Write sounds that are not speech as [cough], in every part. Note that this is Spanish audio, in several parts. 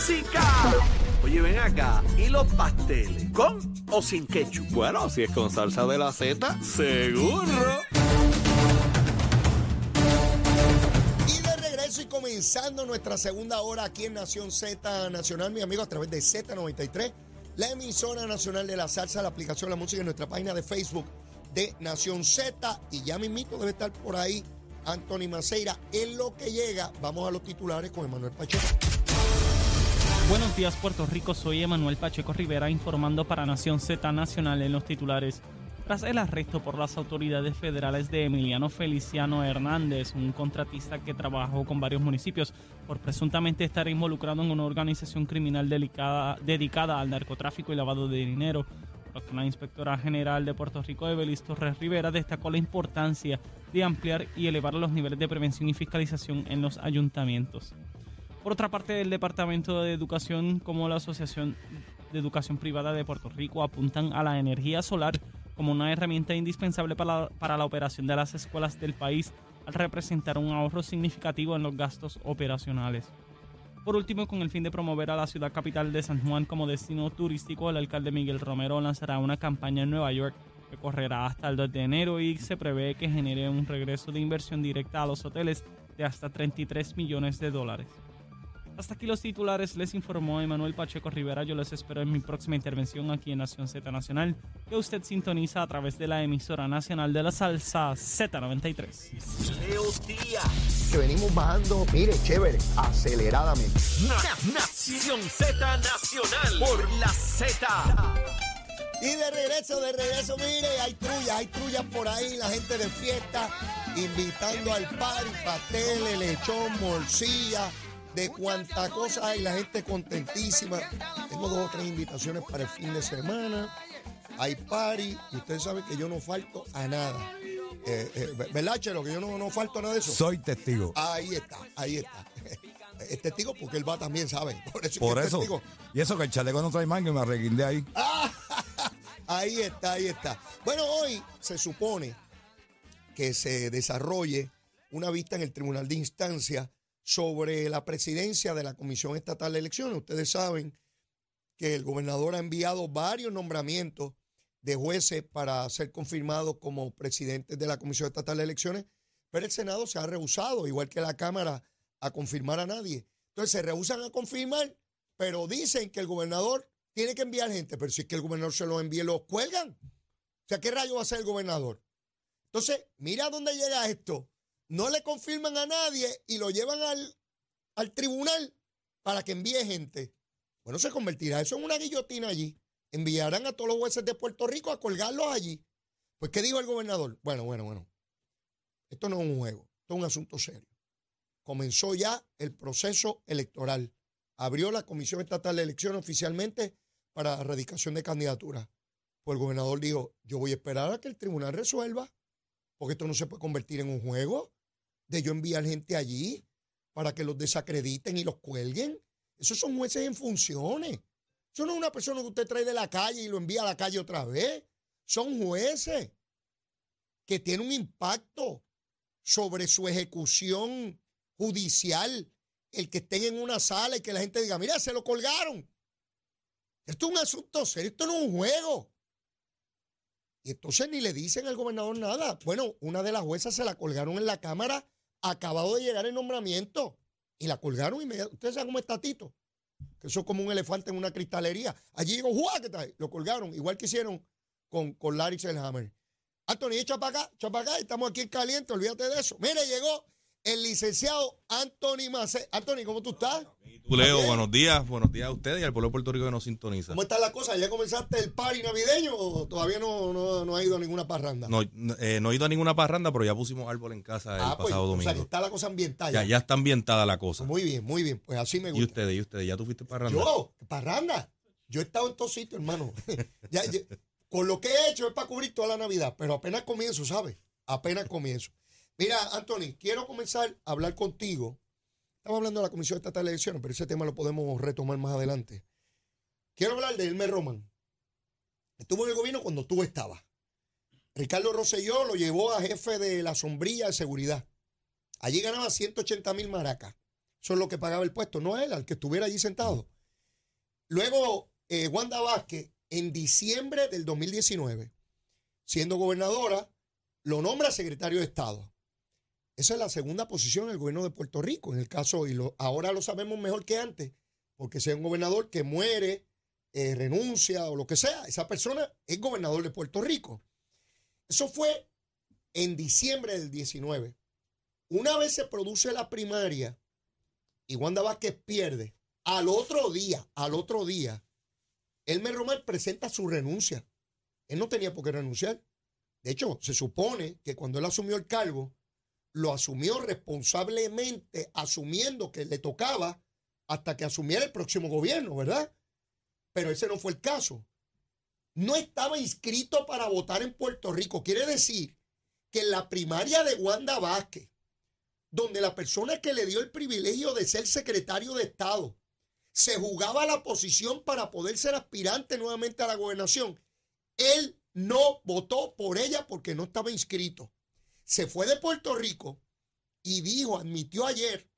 música. Oye, ven acá, ¿y los pasteles? ¿Con o sin ketchup? Bueno, si es con salsa de la Z, seguro. Y de regreso y comenzando nuestra segunda hora aquí en Nación Z Nacional, mi amigo, a través de Z93, la emisora nacional de la salsa, la aplicación de la música en nuestra página de Facebook de Nación Z. Y ya mismito debe estar por ahí Anthony Maceira. En lo que llega, vamos a los titulares con Emanuel Pacheco. Buenos días Puerto Rico, soy Emanuel Pacheco Rivera informando para Nación Z Nacional en los titulares. Tras el arresto por las autoridades federales de Emiliano Feliciano Hernández, un contratista que trabajó con varios municipios por presuntamente estar involucrado en una organización criminal delicada, dedicada al narcotráfico y lavado de dinero, la inspectora general de Puerto Rico, Evelis Torres Rivera, destacó la importancia de ampliar y elevar los niveles de prevención y fiscalización en los ayuntamientos. Por otra parte, el Departamento de Educación como la Asociación de Educación Privada de Puerto Rico apuntan a la energía solar como una herramienta indispensable para la, operación de las escuelas del país al representar un ahorro significativo en los gastos operacionales. Por último, con el fin de promover a la ciudad capital de San Juan como destino turístico, el alcalde Miguel Romero lanzará una campaña en Nueva York que correrá hasta el 2 de enero y se prevé que genere un regreso de inversión directa a los hoteles de hasta 33 millones de dólares. Hasta aquí los titulares, les informó Emanuel Pacheco Rivera. Yo les espero en mi próxima intervención aquí en Nación Z Nacional, que usted sintoniza a través de la emisora nacional de la salsa Z93. Leo Díaz, Que venimos bajando, mire, chévere, aceleradamente. Na- Nación Z Nacional por la Z. Y de regreso, de regreso, mire, hay trullas, hay trullas por ahí, la gente de fiesta, invitando al party, pasteles, lechón, morcilla, de cuánta cosa hay, la gente contentísima. Tengo dos o tres invitaciones para el fin de semana. Hay party, y ustedes saben que yo no falto a nada. Eh, eh, ¿Verdad, Chelo? Que yo no, no falto a nada de eso. Soy testigo. Ahí está, ahí está. [laughs] Es testigo porque él va también, ¿saben? [laughs] Por eso, es Por es eso. testigo. Y eso que el chaleco no trae manga y me arreguindé ahí. [laughs] Ahí está, ahí está. Bueno, hoy se supone que se desarrolle una vista en el Tribunal de Instancia sobre la presidencia de la Comisión Estatal de Elecciones. Ustedes saben que el gobernador ha enviado varios nombramientos de jueces para ser confirmados como presidentes de la Comisión Estatal de Elecciones, pero el Senado se ha rehusado, igual que la Cámara, a confirmar a nadie. Entonces se rehusan a confirmar, pero dicen que el gobernador tiene que enviar gente, pero si es que el gobernador se los envía, los cuelgan. O sea, ¿qué rayo va a hacer el gobernador? Entonces, mira dónde llega esto. No le confirman a nadie y lo llevan al, al tribunal para que envíe gente. Bueno, se convertirá eso en una guillotina allí. Enviarán a todos los jueces de Puerto Rico a colgarlos allí. Pues, ¿qué dijo el gobernador? Bueno, bueno, bueno. Esto no es un juego, esto es un asunto serio. Comenzó ya el proceso electoral. Abrió la Comisión Estatal de Elecciones oficialmente para la erradicación de candidaturas. Pues el gobernador dijo, yo voy a esperar a que el tribunal resuelva, porque esto no se puede convertir en un juego de yo enviar gente allí para que los desacrediten y los cuelguen. Esos son jueces en funciones. Eso no es una persona que usted trae de la calle y lo envía a la calle otra vez. Son jueces que tienen un impacto sobre su ejecución judicial. El que estén en una sala y que la gente diga, mira, se lo colgaron. Esto es un asunto serio, esto no es un juego. Y entonces ni le dicen al gobernador nada. Bueno, una de las juezas se la colgaron en la Cámara, acabado de llegar el nombramiento, y la colgaron inmediatamente. Ustedes saben cómo está Tito, que eso es como un elefante en una cristalería. Allí llegó, ¡juá! ¿Qué tal? Lo colgaron, igual que hicieron con, con Larry Selhammer. Anthony, echa para acá, echa para acá, estamos aquí en caliente, olvídate de eso. Mire, llegó el licenciado Anthony Macé. Anthony, ¿cómo tú estás? Tú, Leo, buenos días. Buenos días a ustedes y al pueblo de Puerto Rico que nos sintoniza. ¿Cómo está la cosa? ¿Ya comenzaste el party navideño o todavía no, no, no ha ido a ninguna parranda? No, no, eh, no he ido a ninguna parranda, pero ya pusimos árbol en casa el ah, pues, pasado o sea, que domingo. está la cosa ambientada. Ya, ya está ambientada la cosa. Muy bien, muy bien. Pues así me ¿Y gusta. ustedes? ¿Y ustedes? ¿Ya tú fuiste parranda? Yo, parranda. Yo he estado en todos sitios, hermano. [laughs] Ya, con lo que he hecho es para cubrir toda la Navidad, pero apenas comienzo, ¿sabes? Apenas comienzo. Mira, Anthony, quiero comenzar a hablar contigo. Estamos hablando de la Comisión Estatal de Elecciones, pero ese tema lo podemos retomar más adelante. Quiero hablar de Elmer Roman. Estuvo en el gobierno cuando tú estabas. Ricardo Rosselló lo llevó a jefe de la sombrilla de seguridad. Allí ganaba 180 mil maracas. Eso es lo que pagaba el puesto, no él, al que estuviera allí sentado. Luego, eh, Wanda Vázquez, en diciembre del 2019, siendo gobernadora, lo nombra secretario de Estado. Esa es la segunda posición en el gobierno de Puerto Rico, en el caso, y lo, ahora lo sabemos mejor que antes, porque sea un gobernador que muere, eh, renuncia o lo que sea, esa persona es gobernador de Puerto Rico. Eso fue en diciembre del 19. Una vez se produce la primaria y Wanda Vázquez pierde, al otro día, al otro día, Elmer Román presenta su renuncia. Él no tenía por qué renunciar. De hecho, se supone que cuando él asumió el cargo, lo asumió responsablemente, asumiendo que le tocaba hasta que asumiera el próximo gobierno, ¿verdad? Pero ese no fue el caso. No estaba inscrito para votar en Puerto Rico. Quiere decir que en la primaria de Wanda Vázquez, donde la persona que le dio el privilegio de ser secretario de Estado se jugaba la posición para poder ser aspirante nuevamente a la gobernación, él no votó por ella porque no estaba inscrito. Se fue de Puerto Rico y dijo, admitió ayer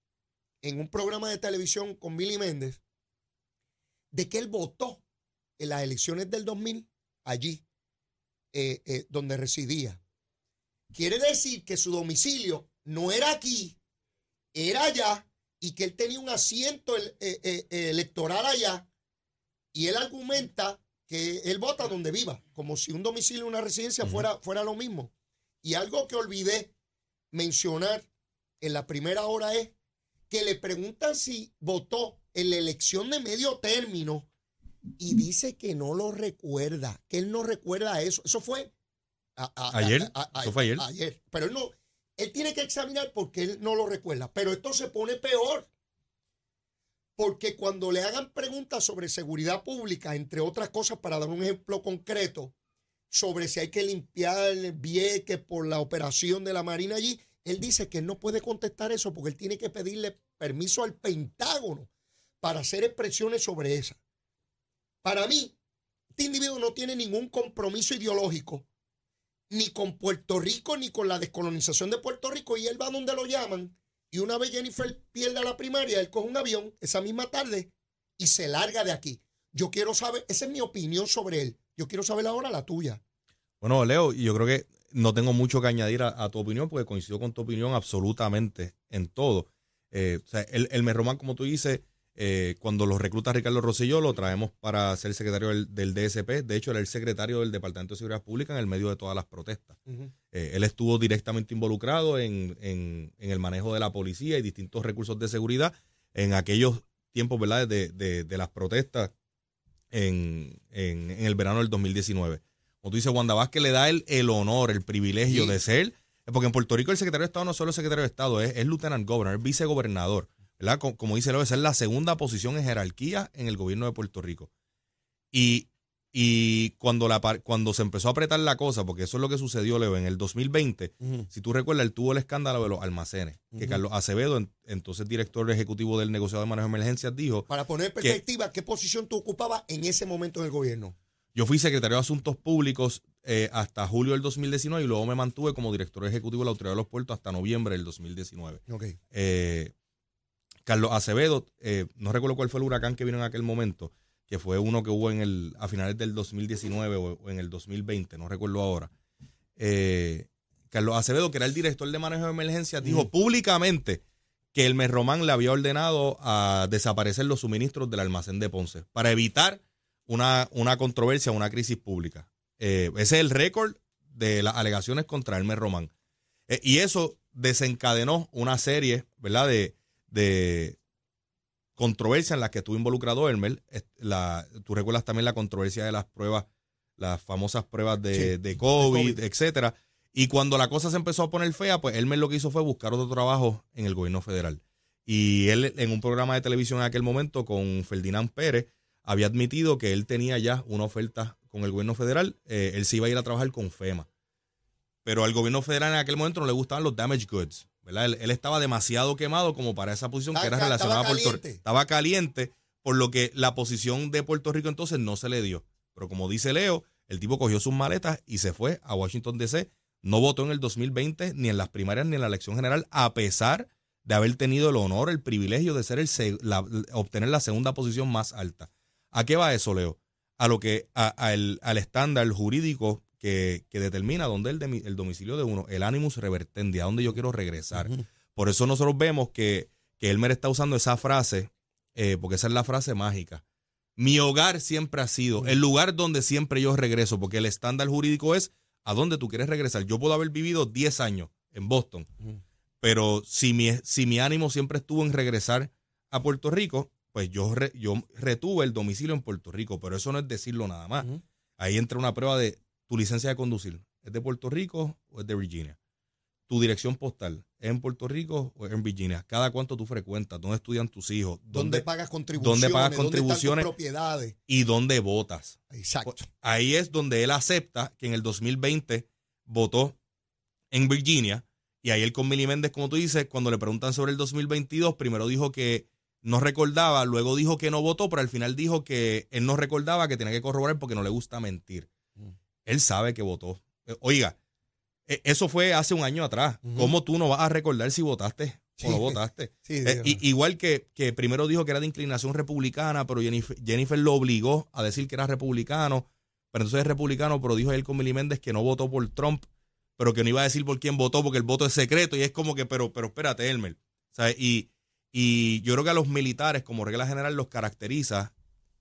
en un programa de televisión con Billy Méndez, de que él votó en las elecciones del 2000 allí, eh, eh, donde residía. Quiere decir que su domicilio no era aquí, era allá, y que él tenía un asiento eh, electoral allá, y él argumenta que él vota donde viva, como si un domicilio, una residencia fuera, fuera lo mismo. Y algo que olvidé mencionar en la primera hora es que le preguntan si votó en la elección de medio término y dice que no lo recuerda, que él no recuerda eso. Eso fue ayer. eso fue ayer. Ayer. Pero él no, él tiene que examinar porque él no lo recuerda. Pero esto se pone peor. Porque cuando le hagan preguntas sobre seguridad pública, entre otras cosas, para dar un ejemplo concreto, sobre si hay que limpiar el vieque por la operación de la Marina allí, él dice que él no puede contestar eso porque él tiene que pedirle permiso al Pentágono para hacer expresiones sobre esa. Para mí, este individuo no tiene ningún compromiso ideológico, ni con Puerto Rico, ni con la descolonización de Puerto Rico, y él va donde lo llaman, y una vez Jennifer pierde la primaria, él coge un avión esa misma tarde y se larga de aquí. Yo quiero saber, esa es mi opinión sobre él. Yo quiero saber ahora la tuya. Bueno, Leo, yo creo que no tengo mucho que añadir a, tu opinión porque coincido con tu opinión absolutamente en todo. Eh, o sea, el, el Merromán, como tú dices, eh, cuando lo recluta Ricardo Rosselló, lo traemos para ser secretario del, DSP. De hecho, era el secretario del Departamento de Seguridad Pública en el medio de todas las protestas. Eh, él estuvo directamente involucrado en, el manejo de la policía y distintos recursos de seguridad en aquellos tiempos ¿verdad? De, las protestas en, el verano del 2019. Como tú dices, Wanda Vázquez le da el, el honor, el privilegio de ser, porque en Puerto Rico el secretario de Estado no solo es secretario de Estado, es, es lieutenant governor, es vicegobernador. Como, dice Leo, esa es la segunda posición en jerarquía en el gobierno de Puerto Rico. Y, y cuando, la, cuando se empezó a apretar la cosa, porque eso es lo que sucedió, Leo, en el 2020, si tú recuerdas, él tuvo el escándalo de los almacenes, que Carlos Acevedo, entonces director ejecutivo del negociado de manejo de emergencias, dijo... Para poner en perspectiva, ¿qué posición tú ocupabas en ese momento en el gobierno? Yo fui secretario de Asuntos Públicos eh, hasta julio del 2019 y luego me mantuve como director ejecutivo de la Autoridad de los Puertos hasta noviembre del 2019. Okay. Eh, Carlos Acevedo, eh, no recuerdo cuál fue el huracán que vino en aquel momento, que fue uno que hubo en el, a finales del 2019 o, en el 2020, no recuerdo ahora. Eh, Carlos Acevedo, que era el director de manejo de emergencias, dijo públicamente que el Román le había ordenado a desaparecer los suministros del almacén de Ponce para evitar una, una controversia, una crisis pública. Eh, ese es el récord de las alegaciones contra Elmer Román. y eso desencadenó una serie, ¿verdad?, de, de controversia en la que estuvo involucrado Elmer. La, tú recuerdas también la controversia de las pruebas, las famosas pruebas de, COVID, etcétera. Y cuando la cosa se empezó a poner fea, pues Elmer lo que hizo fue buscar otro trabajo en el gobierno federal. Y él, en un programa de televisión en aquel momento con Ferdinand Pérez, había admitido que él tenía ya una oferta con el gobierno federal. Eh, él se iba a ir a trabajar con FEMA. Pero al gobierno federal en aquel momento no le gustaban los damage goods. Él, estaba demasiado quemado como para esa posición que era relacionada a Puerto Rico. Estaba caliente, por lo que la posición de Puerto Rico entonces no se le dio. Pero como dice Leo, el tipo cogió sus maletas y se fue a Washington DC. No votó en el 2020 ni en las primarias ni en la elección general, a pesar de haber tenido el honor, el privilegio de ser el la, obtener la segunda posición más alta. ¿A qué va eso, Leo? A lo que al estándar jurídico que, determina dónde el, el domicilio de uno, el animus revertendi, a dónde yo quiero regresar. Por eso nosotros vemos que, que Elmer está usando esa frase, eh, porque esa es la frase mágica. Mi hogar siempre ha sido el lugar donde siempre yo regreso, porque el estándar jurídico es a dónde tú quieres regresar. Yo puedo haber vivido 10 años en Boston, pero si mi, si mi ánimo siempre estuvo en regresar a Puerto Rico, pues yo, yo retuve el domicilio en Puerto Rico, pero eso no es decirlo nada más. Ahí entra una prueba de tu licencia de conducir. ¿Es de Puerto Rico o es de Virginia? Tu dirección postal, ¿es en Puerto Rico o es en Virginia? ¿Cada cuánto tú frecuentas? ¿Dónde estudian tus hijos? ¿Dónde, pagas contribuciones? ¿Dónde pagas contribuciones? propiedades? Y dónde votas. Exacto. Pues, ahí es donde él acepta que en el 2020 votó en Virginia. Y ahí el con Milly Méndez, como tú dices, cuando le preguntan sobre el 2022, primero dijo que no recordaba, luego dijo que no votó, pero al final dijo que él no recordaba, que tenía que corroborar porque no le gusta mentir. Él sabe que votó. Eh, oiga, e, eso fue hace un año atrás. ¿Cómo tú no vas a recordar si votaste o no votaste? [laughs] Eh, igual que, que, primero dijo que era de inclinación republicana, pero Jennifer, Jennifer, lo obligó a decir que era republicano, pero entonces es republicano, pero dijo él con Milly Méndez que no votó por Trump, pero que no iba a decir por quién votó porque el voto es secreto y es como que, pero, pero espérate, Elmer. Y, y yo creo que a los militares, como regla general, los caracteriza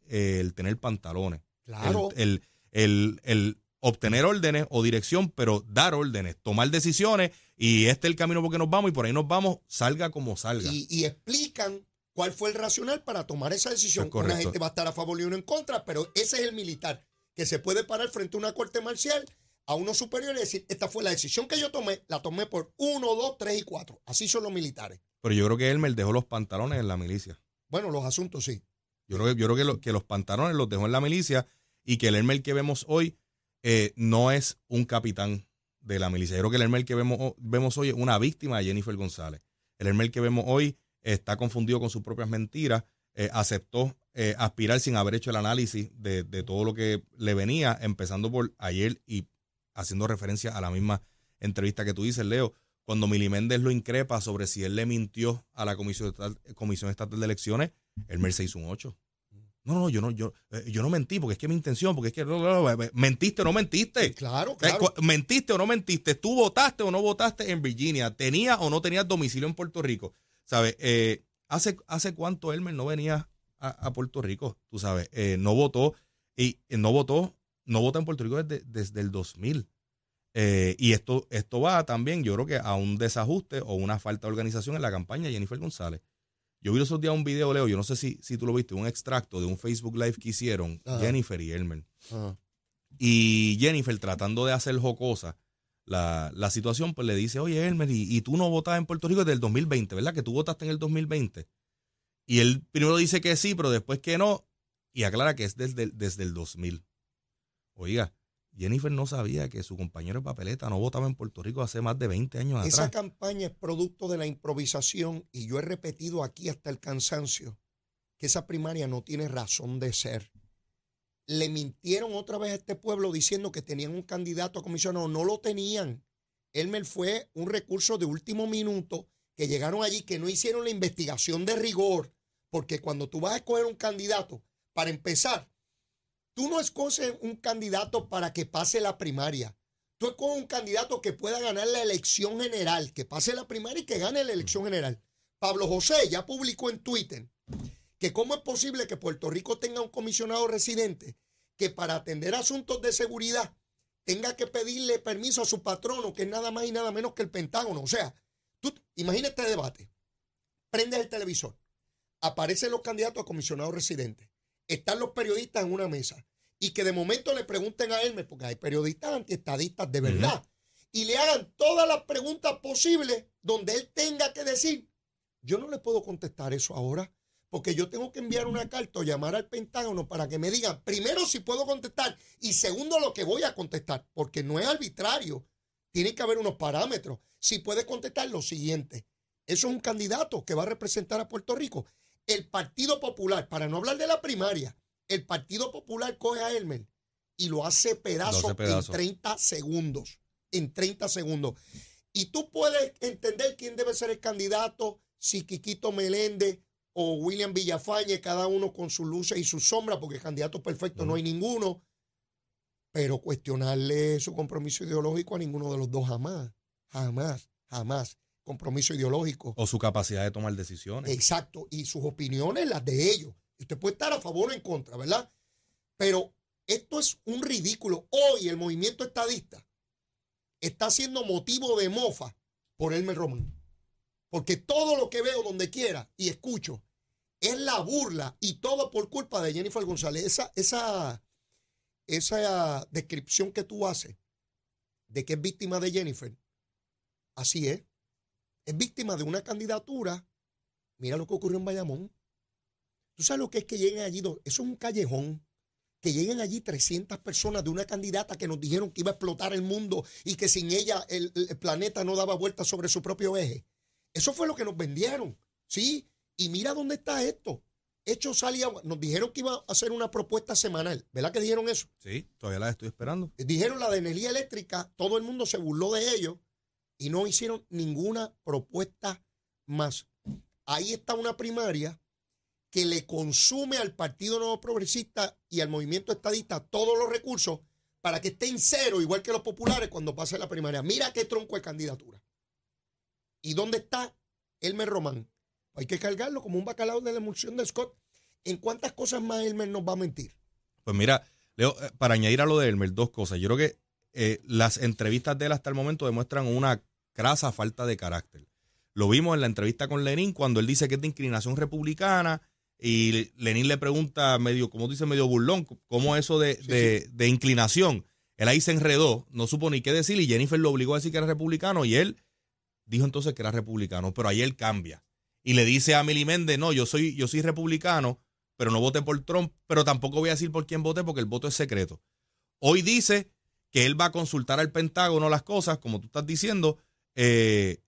eh, el tener pantalones. Claro. El, el, obtener órdenes o dirección, pero dar órdenes, tomar decisiones y este es el camino por que nos vamos y por ahí nos vamos, salga como salga. Y, explican cuál fue el racional para tomar esa decisión. Una gente va a estar a favor y uno en contra, pero ese es el militar que se puede parar frente a una corte marcial a uno superior y decir, esta fue la decisión que yo tomé, la tomé por uno, dos, tres y cuatro. Así son los militares. Pero yo creo que Elmer dejó los pantalones en la milicia. Bueno, los asuntos sí. Yo creo yo creo que, que los pantalones los dejó en la milicia y que el Elmer que vemos hoy eh, no es un capitán de la milicia. Yo creo que el Elmer que vemos, vemos hoy es una víctima de Jennifer González. El Elmer que vemos hoy está confundido con sus propias mentiras, eh, aceptó eh, aspirar sin haber hecho el análisis de, todo lo que le venía, empezando por ayer y haciendo referencia a la misma entrevista que tú dices, Leo, cuando Mili Méndez lo increpa sobre si él le mintió a la Comisión Estatal, Comisión Estatal de Elecciones, el MER se hizo un 8. No, no, yo no, yo, eh, yo no mentí, porque es que mi intención, porque es que mentiste o no mentiste. Claro, claro. mentiste o no mentiste. Tú votaste o no votaste en Virginia. Tenía o no tenías domicilio en Puerto Rico. ¿Sabes? Eh, ¿hace, ¿Hace cuánto Elmer no venía a, Puerto Rico? Tú sabes, eh, no votó y no votó, no vota en Puerto Rico desde, desde el 2000. Eh, y esto, esto va también, yo creo que a un desajuste o una falta de organización en la campaña de Jennifer González. Yo vi esos días un video, Leo, yo no sé si, si tú lo viste, un extracto de un Facebook Live que hicieron Jennifer y Elmer. Y Jennifer tratando de hacer jocosa la, la situación, pues le dice, oye Elmer, y, tú no votas en Puerto Rico desde el 2020, ¿verdad? Que tú votaste en el 2020. Y él primero dice que sí, pero después que no, y aclara que es desde, desde el 2000. Oiga, Jennifer no sabía que su compañero de papeleta no votaba en Puerto Rico hace más de 20 años atrás. Esa campaña es producto de la improvisación y yo he repetido aquí hasta el cansancio que esa primaria no tiene razón de ser. Le mintieron otra vez a este pueblo diciendo que tenían un candidato a comisionado. No lo tenían. Elmer fue un recurso de último minuto que llegaron allí, que no hicieron la investigación de rigor, porque cuando tú vas a escoger un candidato, para empezar, Tú no escoges un candidato para que pase la primaria. Tú escoges un candidato que pueda ganar la elección general, que pase la primaria y que gane la elección general. Pablo José ya publicó en Twitter que cómo es posible que Puerto Rico tenga un comisionado residente que para atender asuntos de seguridad tenga que pedirle permiso a su patrono, que es nada más y nada menos que el Pentágono. O sea, tú imagínate este debate. Prendes el televisor, aparecen los candidatos a comisionado residente están los periodistas en una mesa y que de momento le pregunten a él, porque hay periodistas antiestadistas de verdad, y le hagan todas las preguntas posibles donde él tenga que decir, yo no le puedo contestar eso ahora, porque yo tengo que enviar una carta o llamar al Pentágono para que me digan, primero, si puedo contestar y segundo, lo que voy a contestar, porque no es arbitrario, tiene que haber unos parámetros. Si puede contestar lo siguiente, eso es un candidato que va a representar a Puerto Rico el Partido Popular, para no hablar de la primaria, el Partido Popular coge a Elmer y lo hace pedazo, en 30 segundos. En 30 segundos. Y tú puedes entender quién debe ser el candidato, si Quiquito Meléndez o William Villafañe, cada uno con sus luces y sus sombras, porque candidatos perfectos no hay ninguno, pero cuestionarle su compromiso ideológico a ninguno de los dos jamás, jamás, jamás. Compromiso ideológico. O su capacidad de tomar decisiones. Exacto, y sus opiniones, las de ellos. Usted puede estar a favor o en contra, ¿verdad? Pero esto es un ridículo. Hoy el movimiento estadista está siendo motivo de mofa por Elmer Román. Porque todo lo que veo donde quiera y escucho es la burla y todo por culpa de Jennifer González. Esa, esa, esa descripción que tú haces de que es víctima de Jennifer, así es. Es víctima de una candidatura. Mira lo que ocurrió en Bayamón. ¿Tú sabes lo que es que lleguen allí? Eso es un callejón. Que lleguen allí 300 personas de una candidata que nos dijeron que iba a explotar el mundo y que sin ella el, el planeta no daba vuelta sobre su propio eje. Eso fue lo que nos vendieron. ¿Sí? Y mira dónde está esto. Hecho salía, nos dijeron que iba a hacer una propuesta semanal. ¿Verdad que dijeron eso? Sí, todavía la estoy esperando. Dijeron la de energía eléctrica, todo el mundo se burló de ellos y no hicieron ninguna propuesta más. Ahí está una primaria que le consume al Partido Nuevo Progresista y al movimiento estadista todos los recursos para que esté en cero, igual que los populares, cuando pase la primaria. Mira qué tronco de candidatura. ¿Y dónde está Elmer Román? Hay que cargarlo como un bacalao de la emulsión de Scott. ¿En cuántas cosas más Elmer nos va a mentir? Pues mira, Leo, eh, para añadir a lo de Elmer, dos cosas. Yo creo que eh, las entrevistas de él hasta el momento demuestran una crasa falta de carácter. Lo vimos en la entrevista con Lenin cuando él dice que es de inclinación republicana y Lenin le pregunta medio, como dice, medio burlón, cómo eso de, de, de inclinación. Él ahí se enredó, no supo ni qué decir y Jennifer lo obligó a decir que era republicano y él dijo entonces que era republicano, pero ahí él cambia y le dice a Mili Méndez, no, yo soy, yo soy republicano, pero no voté por Trump, pero tampoco voy a decir por quién voté porque el voto es secreto. Hoy dice que él va a consultar al Pentágono las cosas, como tú estás diciendo, eh,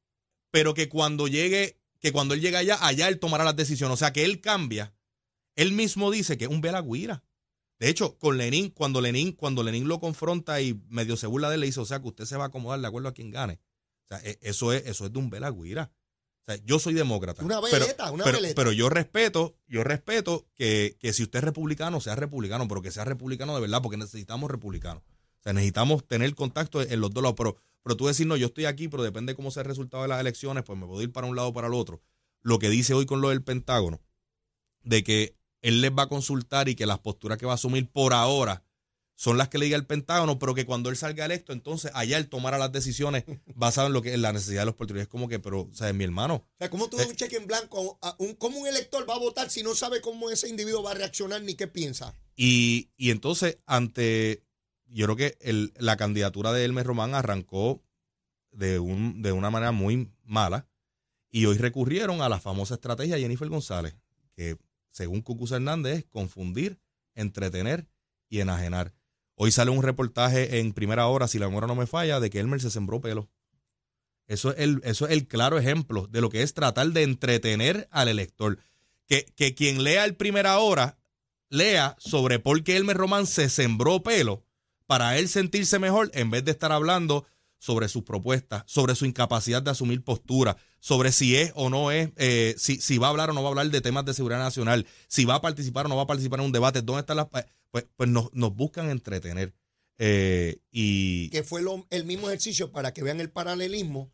pero que cuando llegue, que cuando él llegue allá, allá él tomará las decisiones. O sea, que él cambia. Él mismo dice que es un velagüira. De hecho, con Lenin, cuando Lenin, cuando Lenin lo confronta y medio se burla de él, le dice, o sea, que usted se va a acomodar de acuerdo a quien gane. O sea, e, eso es, eso es de un velagüira. O sea, yo soy demócrata. Una pero, veleta, una pero, veleta. pero yo respeto, yo respeto que, que si usted es republicano, sea republicano, pero que sea republicano de verdad, porque necesitamos republicanos. O sea, necesitamos tener contacto en los dos lados. Pero, pero tú decir, no, yo estoy aquí, pero depende de cómo sea el resultado de las elecciones, pues me puedo ir para un lado o para el otro. Lo que dice hoy con lo del Pentágono, de que él les va a consultar y que las posturas que va a asumir por ahora son las que le diga el Pentágono, pero que cuando él salga electo, entonces allá él tomará las decisiones [laughs] basadas en lo que en la necesidad de los puertorriqueños. Es como que, pero, sea, mi hermano, O sea, ¿cómo tú das un cheque en blanco? a un, ¿Cómo un elector va a votar si no sabe cómo ese individuo va a reaccionar ni qué piensa? Y, y entonces, ante, yo creo que la candidatura de Elmer Román arrancó de, un, de una manera muy mala y hoy recurrieron a la famosa estrategia de Jennifer González, que según Cucuz Hernández es confundir, entretener y enajenar. Hoy sale un reportaje en primera hora, si la memoria no me falla, de que Elmer se sembró pelo. Eso es el, eso es el claro ejemplo de lo que es tratar de entretener al elector. Que, que quien lea el primera hora lea sobre por qué Elmer Román se sembró pelo para él sentirse mejor en vez de estar hablando sobre sus propuestas, sobre su incapacidad de asumir postura, sobre si es o no es, eh, si, si va a hablar o no va a hablar de temas de seguridad nacional, si va a participar o no va a participar en un debate, dónde están las... Pues, pues nos, nos buscan entretener. Eh, y Que fue lo- el mismo ejercicio para que vean el paralelismo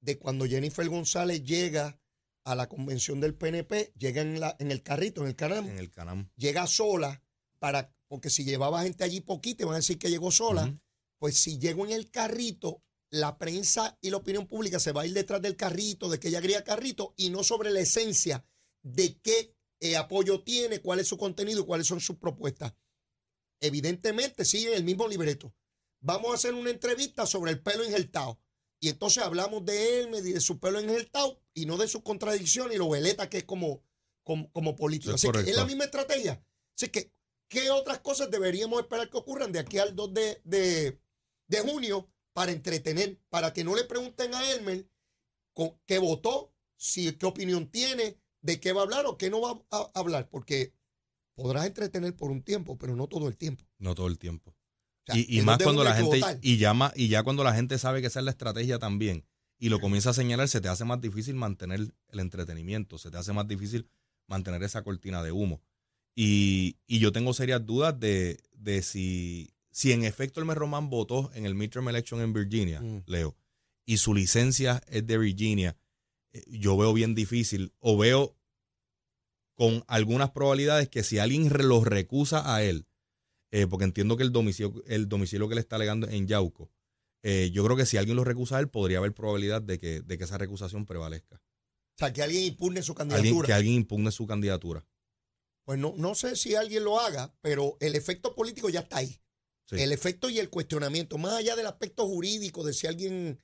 de cuando Jennifer González llega a la convención del PNP, llega en, la, en el carrito, en el canal, en el canal. llega sola, para, porque si llevaba gente allí poquito, van a decir que llegó sola. Pues si llegó en el carrito, la prensa y la opinión pública se va a ir detrás del carrito, de que ella cría carrito, y no sobre la esencia de qué eh, apoyo tiene, cuál es su contenido y cuáles son sus propuestas. Evidentemente siguen el mismo libreto. Vamos a hacer una entrevista sobre el pelo injertado. Y entonces hablamos de él y de su pelo injertado y no de sus contradicciones y lo veleta que es como, como, como político. Así que es la misma estrategia. Así que, ¿qué otras cosas deberíamos esperar que ocurran de aquí al 2 de, de, de junio para entretener, para que no le pregunten a Elmer con, qué votó, si, qué opinión tiene, de qué va a hablar o qué no va a, a hablar? Porque podrás entretener por un tiempo, pero no todo el tiempo. No todo el tiempo. O sea, y más 2 de cuando la gente votar. y llama y ya cuando la gente sabe que esa es la estrategia también y lo comienza a señalar, se te hace más difícil mantener el entretenimiento, se te hace más difícil mantener esa cortina de humo. Y, y yo tengo serias dudas de, de si, si en efecto el Román votó en el midterm election en Virginia, Mm. Leo, y su licencia es de Virginia, eh, yo veo bien difícil o veo con algunas probabilidades que si alguien lo recusa a él, eh, porque entiendo que el domicilio, el domicilio que le está alegando en Yauco, eh, yo creo que si alguien lo recusa a él, podría haber probabilidad de que, de que esa recusación prevalezca. O sea, que alguien impugne su Alguien, candidatura. que alguien impugne su candidatura. Pues no, no sé si alguien lo haga, pero el efecto político ya está ahí. Sí. El efecto y el cuestionamiento, más allá del aspecto jurídico de si alguien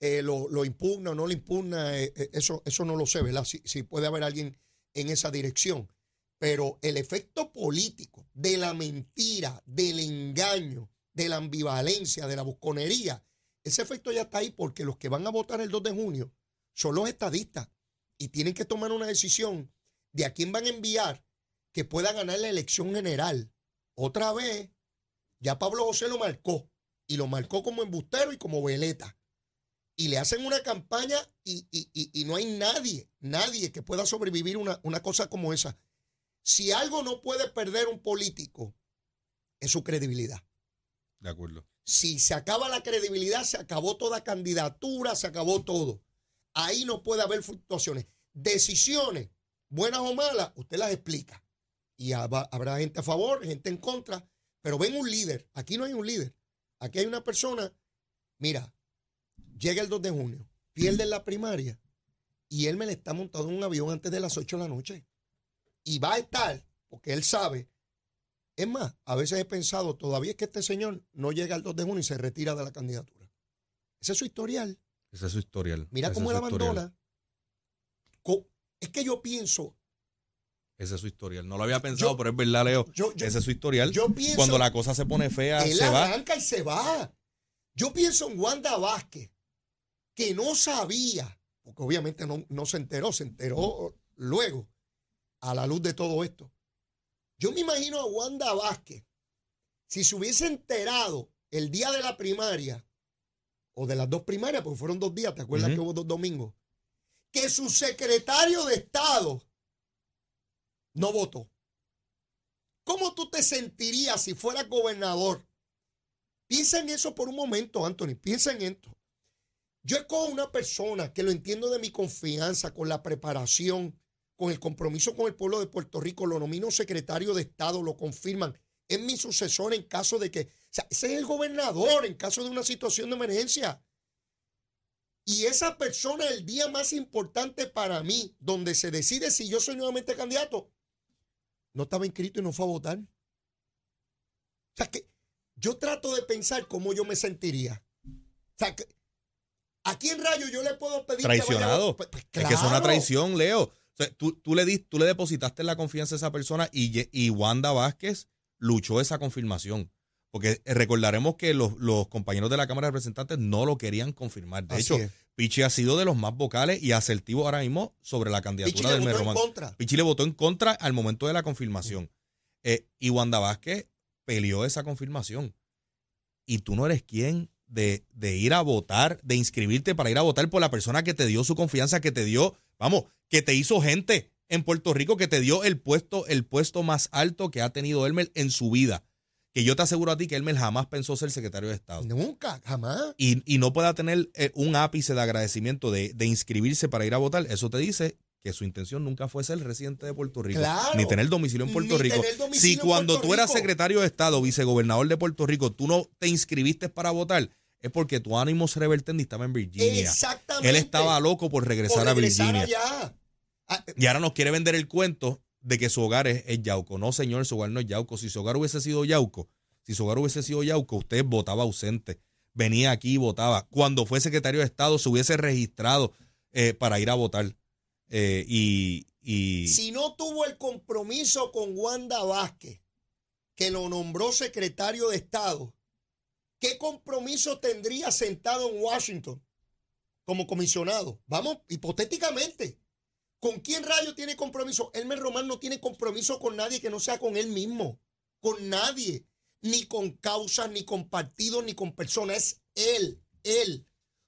eh, lo, lo impugna o no lo impugna, eh, eh, eso, eso no lo sé, ¿verdad? Si, si puede haber alguien en esa dirección. Pero el efecto político de la mentira, del engaño, de la ambivalencia, de la busconería, ese efecto ya está ahí porque los que van a votar el 2 de junio son los estadistas y tienen que tomar una decisión de a quién van a enviar que pueda ganar la elección general. Otra vez, ya Pablo José lo marcó y lo marcó como embustero y como veleta. Y le hacen una campaña y, y- y- y no hay nadie, nadie que pueda sobrevivir una, una cosa como esa. Si algo no puede perder un político, es su credibilidad. De acuerdo. Si se acaba la credibilidad, se acabó toda candidatura, se acabó todo. Ahí no puede haber fluctuaciones. Decisiones, buenas o malas, usted las explica. Y haba- habrá gente a favor, gente en contra, pero ven un líder. Aquí no hay un líder. Aquí hay una persona, mira, llega el 2 de junio, pierde la primaria y él me le está montado en un avión antes de las 8 de la noche. Y va a estar, porque él sabe, es más, a veces he pensado, todavía es que este señor no llega al 2 de junio y se retira de la candidatura. Ese es su historial. Ese es su historial. Mira Ese cómo él historial. abandona. Es que yo pienso, Ese es su historial. No lo había pensado, Yo- pero es verdad, Leo. yo, yo, Ese es su historial. yo pienso Cuando la cosa se pone fea, él se va. arranca y se va. Yo pienso en Wanda Vázquez, que no sabía, porque obviamente no, no se enteró, se enteró luego, a la luz de todo esto. Yo me imagino a Wanda Vázquez, si se hubiese enterado el día de la primaria, o de las dos primarias, porque fueron dos días, ¿te acuerdas que hubo dos domingos? Que su secretario de Estado no votó. ¿Cómo tú te sentirías si fueras gobernador? Piensa en eso por un momento, Anthony. Piensa en esto. Yo escojo una persona que lo entiendo de mi confianza, con la preparación, con el compromiso con el pueblo de Puerto Rico, lo nomino secretario de Estado, lo confirman. Es mi sucesor en caso de que. O sea, ese es el gobernador en caso de una situación de emergencia. Y esa persona, el día más importante para mí, donde se decide si yo soy nuevamente candidato, no estaba inscrito y no fue a votar. O sea, que yo trato de pensar cómo yo me sentiría. O sea, que, ¿a quién rayo yo le puedo pedir que vaya a Traicionado. Pues- pues Es que es una traición, Leo. O sea, tú, tú le dis- tú le depositaste la confianza a esa persona y, y Wanda Vázquez luchó esa confirmación. Porque recordaremos que los, los compañeros de la Cámara de Representantes no lo querían confirmar. De Así hecho, es. Pichi ha sido de los más vocales y asertivos ahora mismo sobre la candidatura le del contra. Pichi le votó en contra al momento de la confirmación. Eh, y Wanda Vázquez peleó esa confirmación. Y tú no eres quien de, de ir a votar, de inscribirte para ir a votar por la persona que te dio su confianza, que te dio, vamos, que te hizo gente en Puerto Rico, que te dio el puesto, el puesto más alto que ha tenido Elmer en su vida. Que yo te aseguro a ti que Elmer jamás pensó ser secretario de Estado Nunca, jamás. y, y no pueda tener eh, un ápice de agradecimiento de, de inscribirse para ir a votar, eso te dice que su intención nunca fue ser residente de Puerto Rico, Claro. ni tener domicilio en Puerto Rico. Si cuando Puerto tú eras Rico. secretario de Estado, vicegobernador de Puerto Rico, tú no te inscribiste para votar, es porque tu ánimo revertendi estaba en Virginia. Exactamente. Él estaba loco por regresar, Por a Virginia. allá. Ah, Y ahora nos quiere vender el cuento de que su hogar es, es Yauco. No, señor, su hogar no es Yauco. Si su hogar hubiese sido Yauco, si su hogar hubiese sido Yauco, usted votaba ausente. Venía aquí y votaba. Cuando fue secretario de Estado, se hubiese registrado eh, para ir a votar. Eh, y, y Si no tuvo el compromiso con Wanda Vázquez, que lo nombró secretario de Estado, ¿qué compromiso tendría sentado en Washington como comisionado? Vamos, hipotéticamente. ¿Con quién rayo tiene compromiso? Elmer Román no tiene compromiso con nadie que no sea con él mismo. Con nadie. Ni con causas, ni con partidos, ni con personas. Es él, él.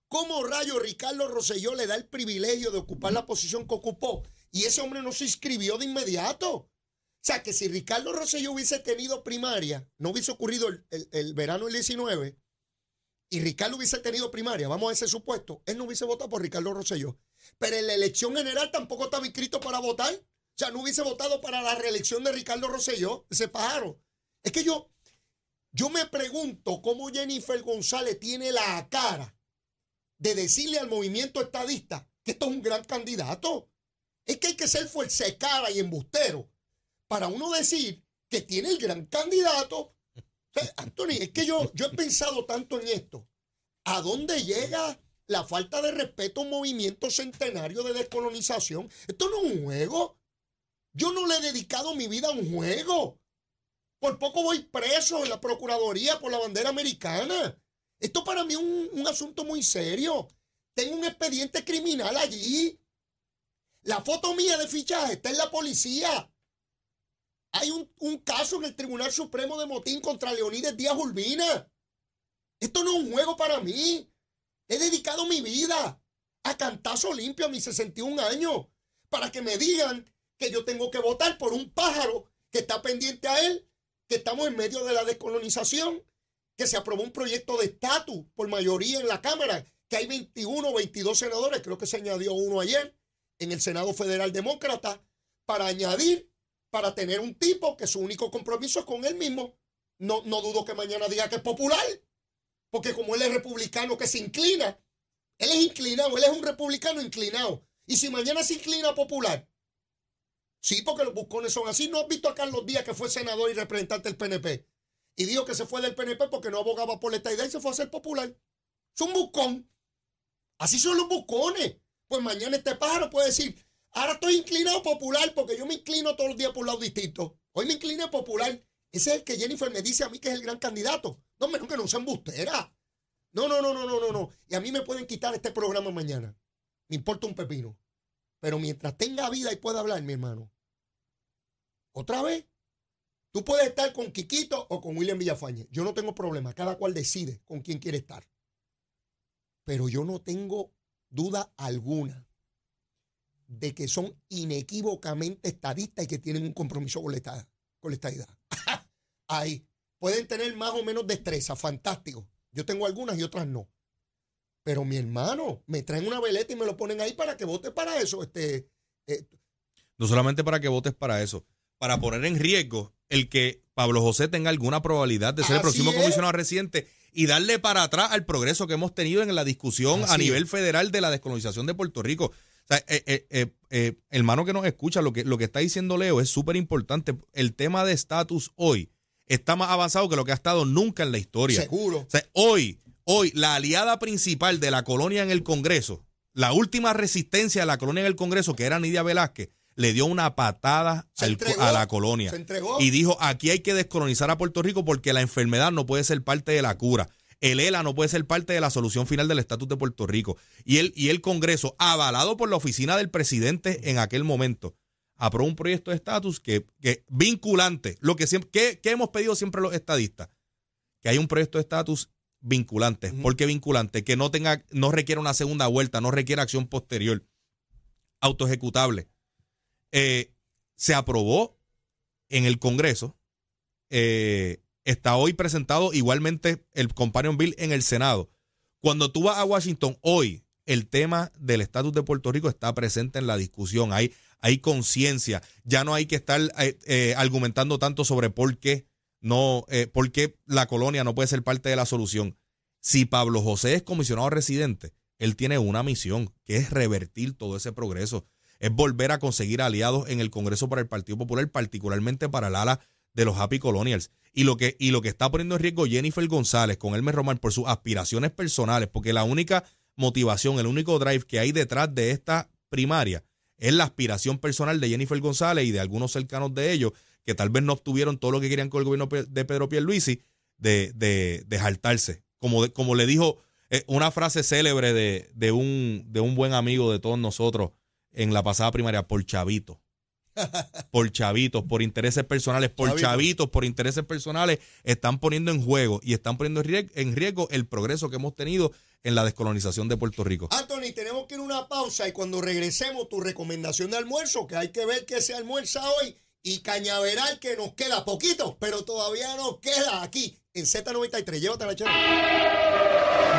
¿Cómo rayo Ricardo Rosselló le da el privilegio de ocupar la posición que ocupó? Y ese hombre no se inscribió de inmediato. O sea, que si Ricardo Rosselló hubiese tenido primaria, no hubiese ocurrido el, el- el verano del 19, y Ricardo hubiese tenido primaria, vamos a ese supuesto, él no hubiese votado por Ricardo Rosselló. Pero en la elección general tampoco estaba inscrito para votar. O sea, no hubiese votado para la reelección de Ricardo Rosselló, ese pájaro. Es que yo, yo me pregunto cómo Jennifer González tiene la cara de decirle al movimiento estadista que esto es un gran candidato. Es que hay que ser fuerza cara y embustero para uno decir que tiene el gran candidato. O Anthony, es que yo, yo he pensado tanto en esto. ¿A dónde llega la falta de respeto a un movimiento centenario de descolonización? Esto no es un juego. Yo no le he dedicado mi vida a un juego. Por poco voy preso en la Procuraduría por la bandera americana. Esto para mí es un, un asunto muy serio. Tengo un expediente criminal allí. La foto mía de fichaje está en la policía. Hay un, un caso en el Tribunal Supremo de Motín contra Leonides Díaz Urbina. Esto no es un juego para mí. He dedicado mi vida a cantazo limpio a mis 61 años para que me digan que yo tengo que votar por un pájaro que está pendiente a él, que estamos en medio de la descolonización, que se aprobó un proyecto de estatus por mayoría en la Cámara, que hay 21 o 22 senadores, creo que se añadió uno ayer, en el Senado Federal Demócrata, para añadir, para tener un tipo que su único compromiso es con él mismo. No, no dudo que mañana diga que es popular, porque como él es republicano que se inclina, él es inclinado, él es un republicano inclinado. Y si mañana se inclina popular, sí, porque los buscones son así. ¿No has visto a Carlos Díaz que fue senador y representante del PNP? Y dijo que se fue del PNP porque no abogaba por la estadidad y se fue a ser popular. Es un buscón. Así son los buscones. Pues mañana este pájaro puede decir, ahora estoy inclinado popular porque yo me inclino todos los días por un lado distinto. Hoy me incliné popular. Ese es el que Jennifer me dice a mí que es el gran candidato. No, menos que no sea embustera. No, no, no, no, no, no, no. Y a mí me pueden quitar este programa mañana. Me importa un pepino. Pero mientras tenga vida y pueda hablar, mi hermano. Otra vez. Tú puedes estar con Quiquito o con William Villafañe. Yo no tengo problema. Cada cual decide con quién quiere estar. Pero yo no tengo duda alguna de que son inequívocamente estadistas y que tienen un compromiso con la. Con estadidad. [laughs] Ahí. Pueden tener más o menos destreza, fantástico. Yo tengo algunas y otras no. Pero mi hermano, me traen una veleta y me lo ponen ahí para que vote para eso. Este, eh, No solamente para que votes para eso, para poner en riesgo el que Pablo José tenga alguna probabilidad de ser el próximo es. comisionado residente y darle para atrás al progreso que hemos tenido en la discusión Así a es. nivel federal de la descolonización de Puerto Rico. O sea, eh, eh, eh, eh, hermano que nos escucha, lo que, lo que está diciendo Leo es súper importante. El tema de estatus hoy está más avanzado que lo que ha estado nunca en la historia. seguro. O sea, hoy, hoy, la aliada principal de la colonia en el Congreso, la última resistencia de la colonia en el Congreso, que era Nidia Velázquez, le dio una patada Se al- entregó. a la colonia. Se entregó. Y dijo, aquí hay que descolonizar a Puerto Rico porque la enfermedad no puede ser parte de la cura. El ELA no puede ser parte de la solución final del estatus de Puerto Rico. Y el, y el Congreso, avalado por la oficina del presidente en aquel momento, aprobó un proyecto de estatus que, que vinculante, lo que siempre, que, que hemos pedido siempre los estadistas, que hay un proyecto de estatus vinculante. Ujú. ¿Por qué vinculante? Que no tenga, no requiera una segunda vuelta, no requiera acción posterior, autoejecutable. Eh, se aprobó en el Congreso. eh, está hoy presentado igualmente el Companion Bill en el Senado. Cuando tú vas a Washington hoy, el tema del estatus de Puerto Rico está presente en la discusión. Hay, hay conciencia. Ya no hay que estar eh, eh, argumentando tanto sobre por qué no, eh, por qué la colonia no puede ser parte de la solución. Si Pablo José es comisionado residente, él tiene una misión, que es revertir todo ese progreso. Es volver a conseguir aliados en el Congreso para el Partido Popular, particularmente para el ala de los Happy Colonials. Y lo que, y lo que está poniendo en riesgo Jennifer González con Elmer Román por sus aspiraciones personales, porque la única motivación, el único drive que hay detrás de esta primaria es la aspiración personal de Jennifer González y de algunos cercanos de ellos que tal vez no obtuvieron todo lo que querían con el gobierno de Pedro Pierluisi de, de, de jaltarse. Como, de- como le dijo eh, una frase célebre de, de, un, de un buen amigo de todos nosotros en la pasada primaria, por chavito. por chavitos, por intereses personales, por Chavito. chavitos, por intereses personales, están poniendo en juego y están poniendo en riesgo el progreso que hemos tenido en la descolonización de Puerto Rico. Anthony, tenemos que ir a una pausa y cuando regresemos, tu recomendación de almuerzo, que hay que ver qué se almuerza hoy, y cañaveral que nos queda poquito, pero todavía nos queda aquí en Z93. Llévatela.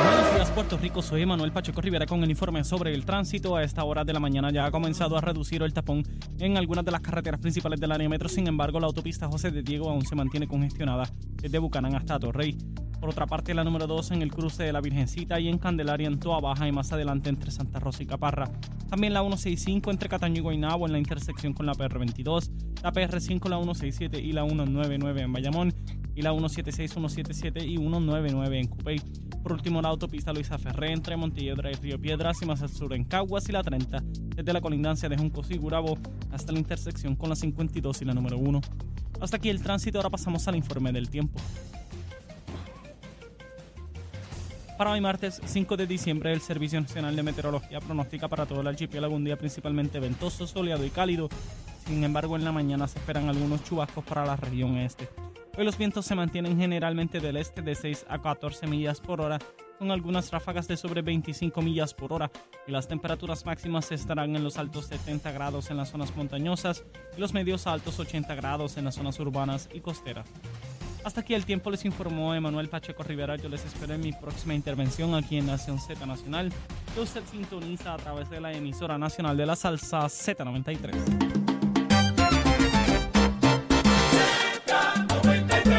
Buenos días, Puerto Rico. Soy Manuel Pacheco Rivera con el informe sobre el tránsito. A esta hora de la mañana ya ha comenzado a reducir el tapón en algunas de las carreteras principales del área metro. Sin embargo, la autopista José de Diego aún se mantiene congestionada desde Bucanán hasta Torrey. Por otra parte, la número 2 en el cruce de la Virgencita y en Candelaria en Toa Baja y más adelante entre Santa Rosa y Caparra. También la 165 entre Cataño y Guaynabo en la intersección con la PR22, la PR5, la 167 y la 199 en Bayamón y la 176, 177 y 199 en Cupey. Por último, la autopista Luisa Ferré entre Montelledra y Río Piedras y más al sur en Caguas y la 30, desde la colindancia de Juncos y Gurabo hasta la intersección con la 52 y la número 1. Hasta aquí el tránsito, ahora pasamos al informe del tiempo. Para hoy martes 5 de diciembre, el Servicio Nacional de Meteorología pronostica para todo el archipiélago un día principalmente ventoso, soleado y cálido. Sin embargo, en la mañana se esperan algunos chubascos para la región este. Hoy los vientos se mantienen generalmente del este de 6 a 14 millas por hora, con algunas ráfagas de sobre 25 millas por hora, y las temperaturas máximas estarán en los altos 70 grados en las zonas montañosas y los medios a altos 80 grados en las zonas urbanas y costeras. Hasta aquí el tiempo les informó Emanuel Pacheco Rivera. Yo les espero en mi próxima intervención aquí en Nación Z Nacional, que usted sintoniza a través de la emisora nacional de la salsa Z93.